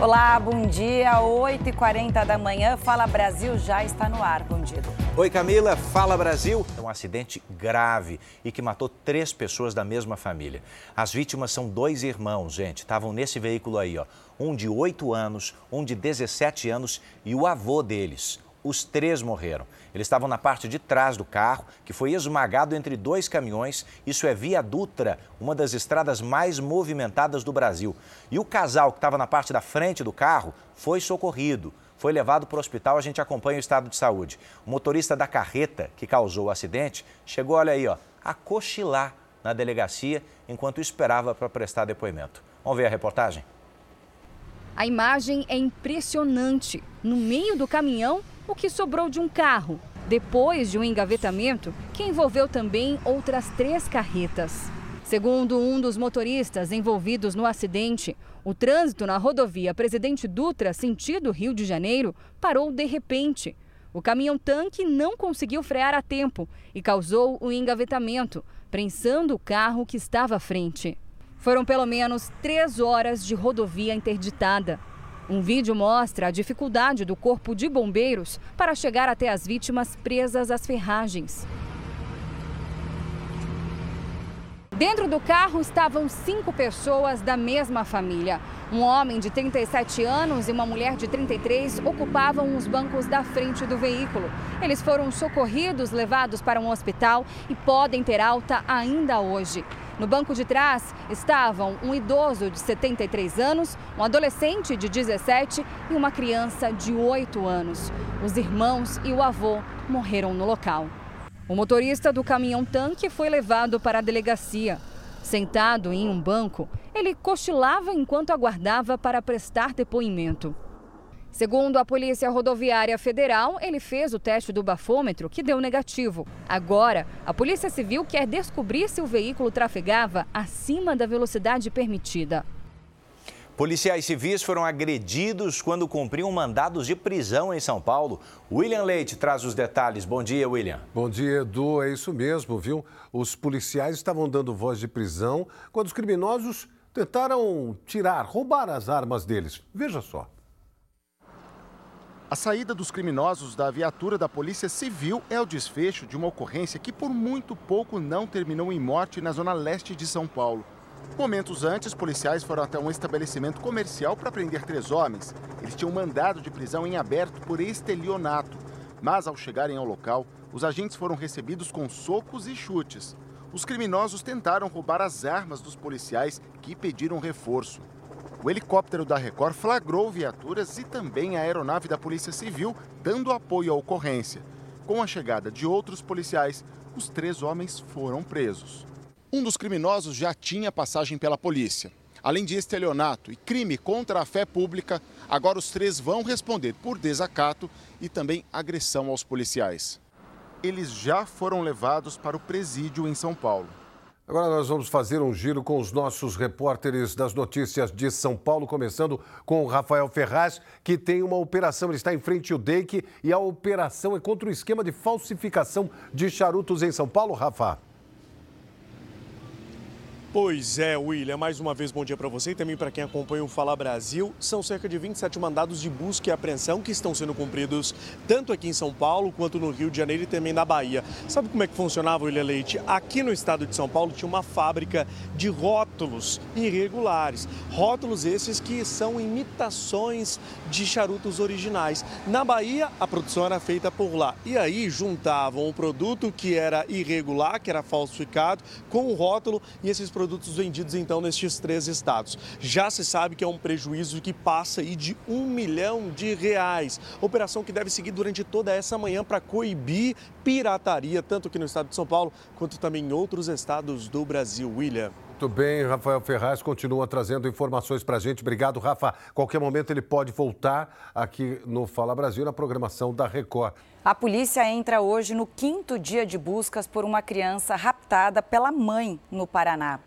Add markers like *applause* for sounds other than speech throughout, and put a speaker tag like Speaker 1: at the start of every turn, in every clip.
Speaker 1: Olá, bom dia. 8h40 da manhã. Fala Brasil já está no ar. Bom dia.
Speaker 2: Oi, Camila. Fala Brasil. É um acidente grave e que matou três pessoas da mesma família. As vítimas são dois irmãos, gente. Estavam nesse veículo aí, ó. Um de 8 anos, um de 17 anos e o avô deles. Os três morreram. Eles estavam na parte de trás do carro, que foi esmagado entre dois caminhões. Isso é Via Dutra, uma das estradas mais movimentadas do Brasil. E o casal que estava na parte da frente do carro foi socorrido. Foi levado para o hospital, a gente acompanha o estado de saúde. O motorista da carreta que causou o acidente chegou, olha aí, ó, a cochilar na delegacia enquanto esperava para prestar depoimento. Vamos ver a reportagem?
Speaker 3: A imagem é impressionante. No meio do caminhão, o que sobrou de um carro, depois de um engavetamento que envolveu também outras três carretas. Segundo um dos motoristas envolvidos no acidente, o trânsito na rodovia Presidente Dutra, sentido Rio de Janeiro, parou de repente. O caminhão-tanque não conseguiu frear a tempo e causou o um engavetamento, prensando o carro que estava à frente. Foram pelo menos três horas de rodovia interditada. Um vídeo mostra a dificuldade do corpo de bombeiros para chegar até as vítimas presas às ferragens. Dentro do carro estavam cinco pessoas da mesma família. Um homem de 37 anos e uma mulher de 33 ocupavam os bancos da frente do veículo. Eles foram socorridos, levados para um hospital e podem ter alta ainda hoje. No banco de trás estavam um idoso de 73 anos, um adolescente de 17 e uma criança de 8 anos. Os irmãos e o avô morreram no local. O motorista do caminhão-tanque foi levado para a delegacia. Sentado em um banco, ele cochilava enquanto aguardava para prestar depoimento. Segundo a Polícia Rodoviária Federal, ele fez o teste do bafômetro que deu negativo. Agora, a Polícia Civil quer descobrir se o veículo trafegava acima da velocidade permitida.
Speaker 2: Policiais civis foram agredidos quando cumpriam mandados de prisão em São Paulo. William Leite traz os detalhes. Bom dia, William.
Speaker 4: Bom dia, Edu. É isso mesmo, viu? Os policiais estavam dando voz de prisão quando os criminosos tentaram tirar, roubar as armas deles. Veja só.
Speaker 5: A saída dos criminosos da viatura da Polícia Civil é o desfecho de uma ocorrência que por muito pouco não terminou em morte na zona leste de São Paulo. Momentos antes, policiais foram até um estabelecimento comercial para prender três homens. Eles tinham mandado de prisão em aberto por estelionato. Mas ao chegarem ao local, os agentes foram recebidos com socos e chutes. Os criminosos tentaram roubar as armas dos policiais que pediram reforço. O helicóptero da Record flagrou viaturas e também a aeronave da Polícia Civil, dando apoio à ocorrência. Com a chegada de outros policiais, os três homens foram presos. Um dos criminosos já tinha passagem pela polícia. Além de estelionato e crime contra a fé pública, agora os três vão responder por desacato e também agressão aos policiais. Eles já foram levados para o presídio em São Paulo.
Speaker 4: Agora nós vamos fazer um giro com os nossos repórteres das notícias de São Paulo, começando com o Rafael Ferraz, que tem uma operação, ele está em frente ao DEIC e a operação é contra o esquema de falsificação de charutos em São Paulo, Rafa.
Speaker 6: Pois é, William, mais uma vez bom dia para você e também para quem acompanha o Fala Brasil. São cerca de 27 mandados de busca e apreensão que estão sendo cumpridos tanto aqui em São Paulo quanto no Rio de Janeiro e também na Bahia. Sabe como é que funcionava, William Leite? Aqui no estado de São Paulo tinha uma fábrica de rótulos irregulares. Rótulos esses que são imitações de charutos originais. Na Bahia, a produção era feita por lá. E aí juntavam o produto que era irregular, que era falsificado, com o rótulo e esses produtos vendidos então nestes três estados. Já se sabe que é um prejuízo que passa aí de um milhão de reais. Operação que deve seguir durante toda essa manhã para coibir pirataria, tanto aqui no estado de São Paulo quanto também em outros estados do Brasil. William.
Speaker 4: Muito bem, Rafael Ferraz continua trazendo informações para a gente. Obrigado, Rafa. Qualquer momento ele pode voltar aqui no Fala Brasil, na programação da Record.
Speaker 1: A polícia entra hoje no quinto dia de buscas por uma criança raptada pela mãe no Paraná.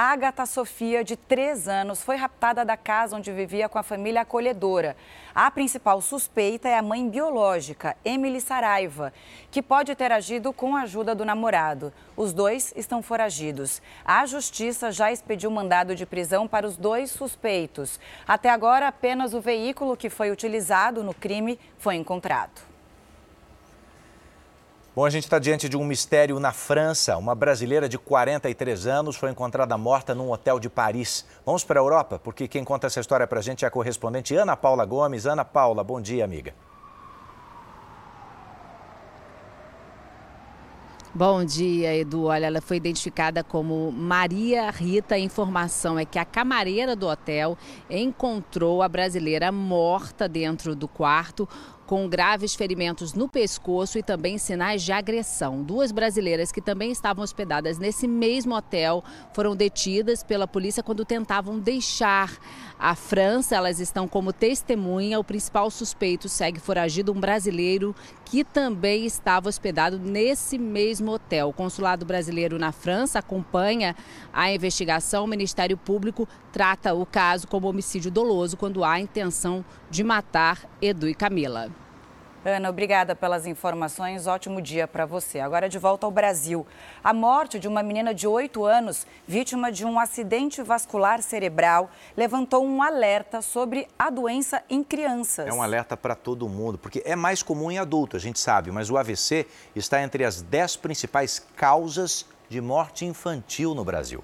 Speaker 1: Agatha Sofia, de 3 anos, foi raptada da casa onde vivia com a família acolhedora. A principal suspeita é a mãe biológica, Emily Saraiva, que pode ter agido com a ajuda do namorado. Os dois estão foragidos. A justiça já expediu mandado de prisão para os dois suspeitos. Até agora, apenas o veículo que foi utilizado no crime foi encontrado.
Speaker 2: Bom, a gente está diante de um mistério na França. Uma brasileira de 43 anos foi encontrada morta num hotel de Paris. Vamos para a Europa, porque quem conta essa história para a gente é a correspondente Ana Paula Gomes. Ana Paula, bom dia, amiga.
Speaker 7: Bom dia, Edu. Olha, ela foi identificada como Maria Rita. A informação é que a camareira do hotel encontrou a brasileira morta dentro do quarto com graves ferimentos no pescoço e também sinais de agressão. Duas brasileiras que também estavam hospedadas nesse mesmo hotel foram detidas pela polícia quando tentavam deixar a França. Elas estão como testemunha. O principal suspeito segue foragido, um brasileiro que também estava hospedado nesse mesmo hotel. O consulado brasileiro na França acompanha a investigação. O Ministério Público trata o caso como homicídio doloso quando há intenção de matar Edu e Camila.
Speaker 1: Ana, obrigada pelas informações. Ótimo dia para você. Agora de volta ao Brasil. A morte de uma menina de 8 anos, vítima de um acidente vascular cerebral, levantou um alerta sobre a doença em crianças.
Speaker 2: É um alerta para todo mundo, porque é mais comum em adulto, a gente sabe, mas o AVC está entre as 10 principais causas de morte infantil no Brasil.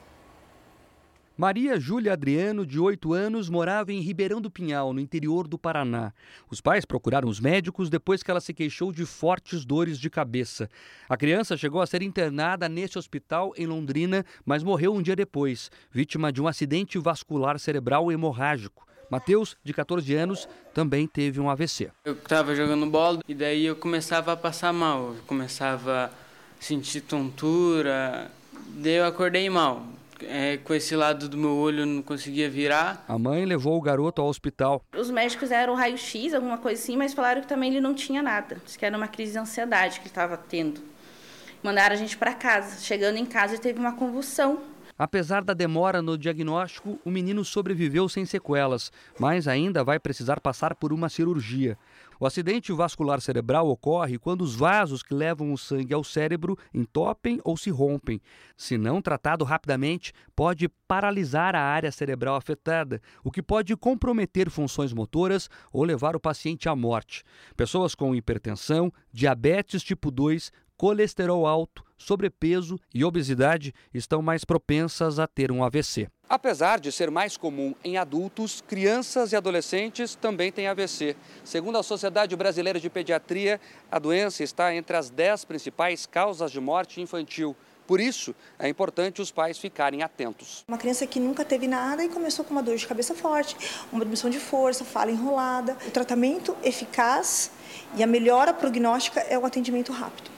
Speaker 8: Maria Júlia Adriano, de 8 anos, morava em Ribeirão do Pinhal, no interior do Paraná. Os pais procuraram os médicos depois que ela se queixou de fortes dores de cabeça. A criança chegou a ser internada neste hospital em Londrina, mas morreu um dia depois, vítima de um acidente vascular cerebral hemorrágico. Mateus, de 14 anos, também teve um AVC.
Speaker 9: Eu estava jogando bola e daí eu começava a passar mal, eu começava a sentir tontura, daí eu acordei mal é, com esse lado do meu olho não conseguia virar.
Speaker 8: A mãe levou o garoto ao hospital.
Speaker 10: Os médicos eram raio-x, alguma coisa assim, mas falaram que também ele não tinha nada. Diz que era uma crise de ansiedade que ele estava tendo. Mandaram a gente para casa. Chegando em casa, ele teve uma convulsão.
Speaker 8: Apesar da demora no diagnóstico, o menino sobreviveu sem sequelas, mas ainda vai precisar passar por uma cirurgia. O acidente vascular cerebral ocorre quando os vasos que levam o sangue ao cérebro entopem ou se rompem. Se não tratado rapidamente, pode paralisar a área cerebral afetada, o que pode comprometer funções motoras ou levar o paciente à morte. Pessoas com hipertensão, diabetes tipo 2, colesterol alto, sobrepeso e obesidade estão mais propensas a ter um AVC. Apesar de ser mais comum em adultos, crianças e adolescentes também têm AVC. Segundo a Sociedade Brasileira de Pediatria, a doença está entre as 10 principais causas de morte infantil. Por isso, é importante os pais ficarem atentos.
Speaker 11: Uma criança que nunca teve nada e começou com uma dor de cabeça forte, uma diminuição de força, fala enrolada. O tratamento eficaz e a melhora prognóstica é o atendimento rápido.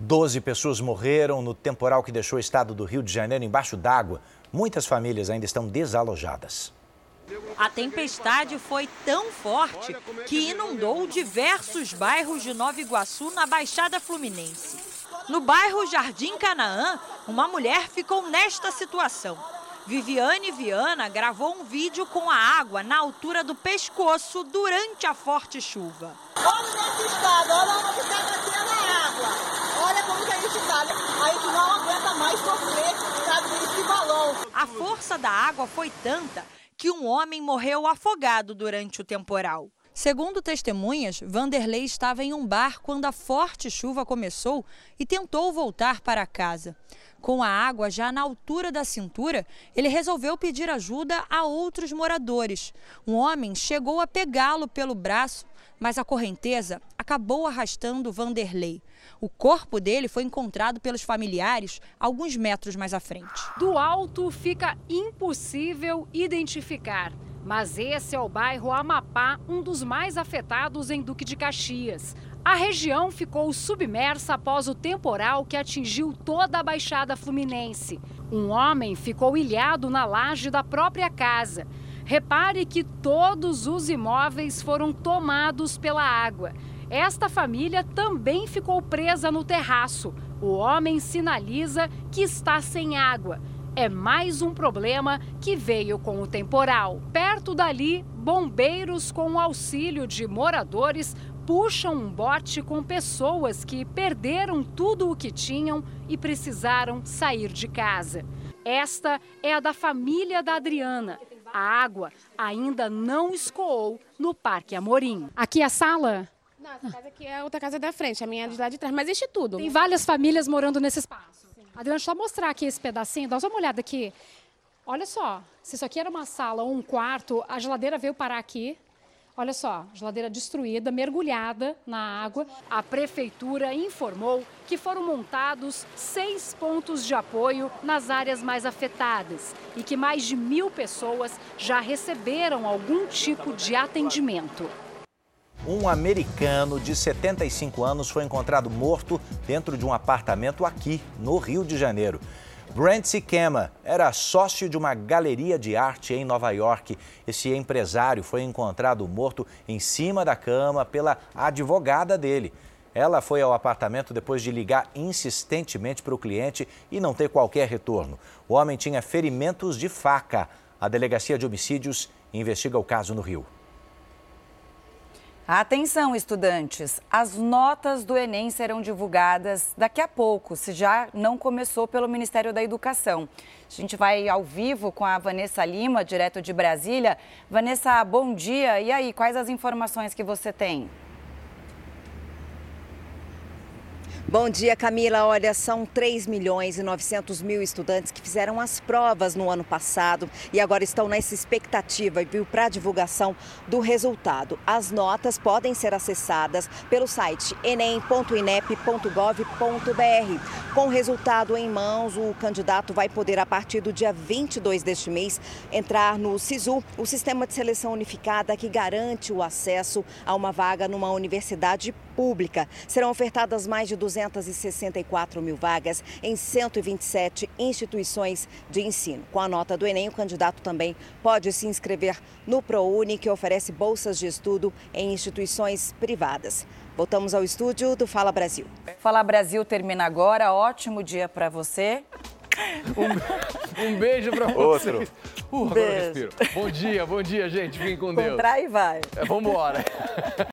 Speaker 2: Doze pessoas morreram no temporal que deixou o estado do Rio de Janeiro embaixo d'água. Muitas famílias ainda estão desalojadas.
Speaker 12: A tempestade foi tão forte que inundou diversos bairros de Nova Iguaçu, na Baixada Fluminense. No bairro Jardim Canaã, uma mulher ficou nesta situação. Viviane Viana gravou um vídeo com a água na altura do pescoço durante a forte chuva.
Speaker 13: Olha nesse estado, olha onde está descendo a água. Olha como que a gente está. A gente não aguenta mais sofrer.
Speaker 12: A força da água foi tanta que um homem morreu afogado durante o temporal. Segundo testemunhas, Vanderlei estava em um bar quando a forte chuva começou e tentou voltar para casa. Com a água já na altura da cintura, ele resolveu pedir ajuda a outros moradores. Um homem chegou a pegá-lo pelo braço, mas a correnteza acabou arrastando Vanderlei. O corpo dele foi encontrado pelos familiares alguns metros mais à frente.
Speaker 3: Do alto fica impossível identificar. Mas esse é o bairro Amapá, um dos mais afetados em Duque de Caxias. A região ficou submersa após o temporal que atingiu toda a Baixada Fluminense. Um homem ficou ilhado na laje da própria casa. Repare que todos os imóveis foram tomados pela água. Esta família também ficou presa no terraço. O homem sinaliza que está sem água.
Speaker 14: é mais um problema que veio com o temporal. Perto dali, bombeiros, com auxílio de moradores, puxam um bote com pessoas que perderam tudo o que tinham e precisaram sair de casa. Esta é a da família da Adriana. A água ainda não escoou no Parque Amorim.
Speaker 15: Aqui é a sala? Não, essa casa aqui é outra casa da frente, a minha é de lá de trás, mas existe tudo.
Speaker 14: Tem várias famílias morando nesse espaço. Adriana, só mostrar aqui esse pedacinho, dá uma olhada aqui. Olha só, se isso aqui era uma sala ou um quarto, a geladeira veio parar aqui. Olha só, geladeira destruída, mergulhada na água. A prefeitura informou que foram montados seis pontos de apoio nas áreas mais afetadas e que mais de mil pessoas já receberam algum tipo de atendimento.
Speaker 2: Um americano de 75 anos foi encontrado morto dentro de um apartamento aqui, no Rio de Janeiro. Brent Sikema era sócio de uma galeria de arte em Nova York. Esse empresário foi encontrado morto em cima da cama pela advogada dele. Ela foi ao apartamento depois de ligar insistentemente para o cliente e não ter qualquer retorno. O homem tinha ferimentos de faca. A delegacia de homicídios investiga o caso no Rio.
Speaker 1: Atenção, estudantes! As notas do Enem serão divulgadas daqui a pouco, se já não começou pelo Ministério da Educação. A gente vai ao vivo com a Vanessa Lima, direto de Brasília. Vanessa, bom dia. E aí, quais as informações que você tem?
Speaker 16: Bom dia, Camila. Olha, são 3 milhões e 900 mil estudantes que fizeram as provas no ano passado e agora estão nessa expectativa viu, para a divulgação do resultado. As notas podem ser acessadas pelo site enem.inep.gov.br. Com o resultado em mãos, o candidato vai poder, a partir do dia 22 deste mês, entrar no SISU, o Sistema de Seleção Unificada que garante o acesso a uma vaga numa universidade pública. Serão ofertadas mais de 264 mil vagas em 127 instituições de ensino. Com a nota do Enem, o candidato também pode se inscrever no ProUni, que oferece bolsas de estudo em instituições privadas. Voltamos ao estúdio do Fala Brasil.
Speaker 1: Fala Brasil termina agora. Ótimo dia para você.
Speaker 17: Um, um beijo pra
Speaker 1: Outro.
Speaker 17: vocês. Uh, agora eu respiro. Bom dia, bom dia, gente. Fiquem com Deus.
Speaker 1: Contrai e vai.
Speaker 17: É, vambora. *laughs*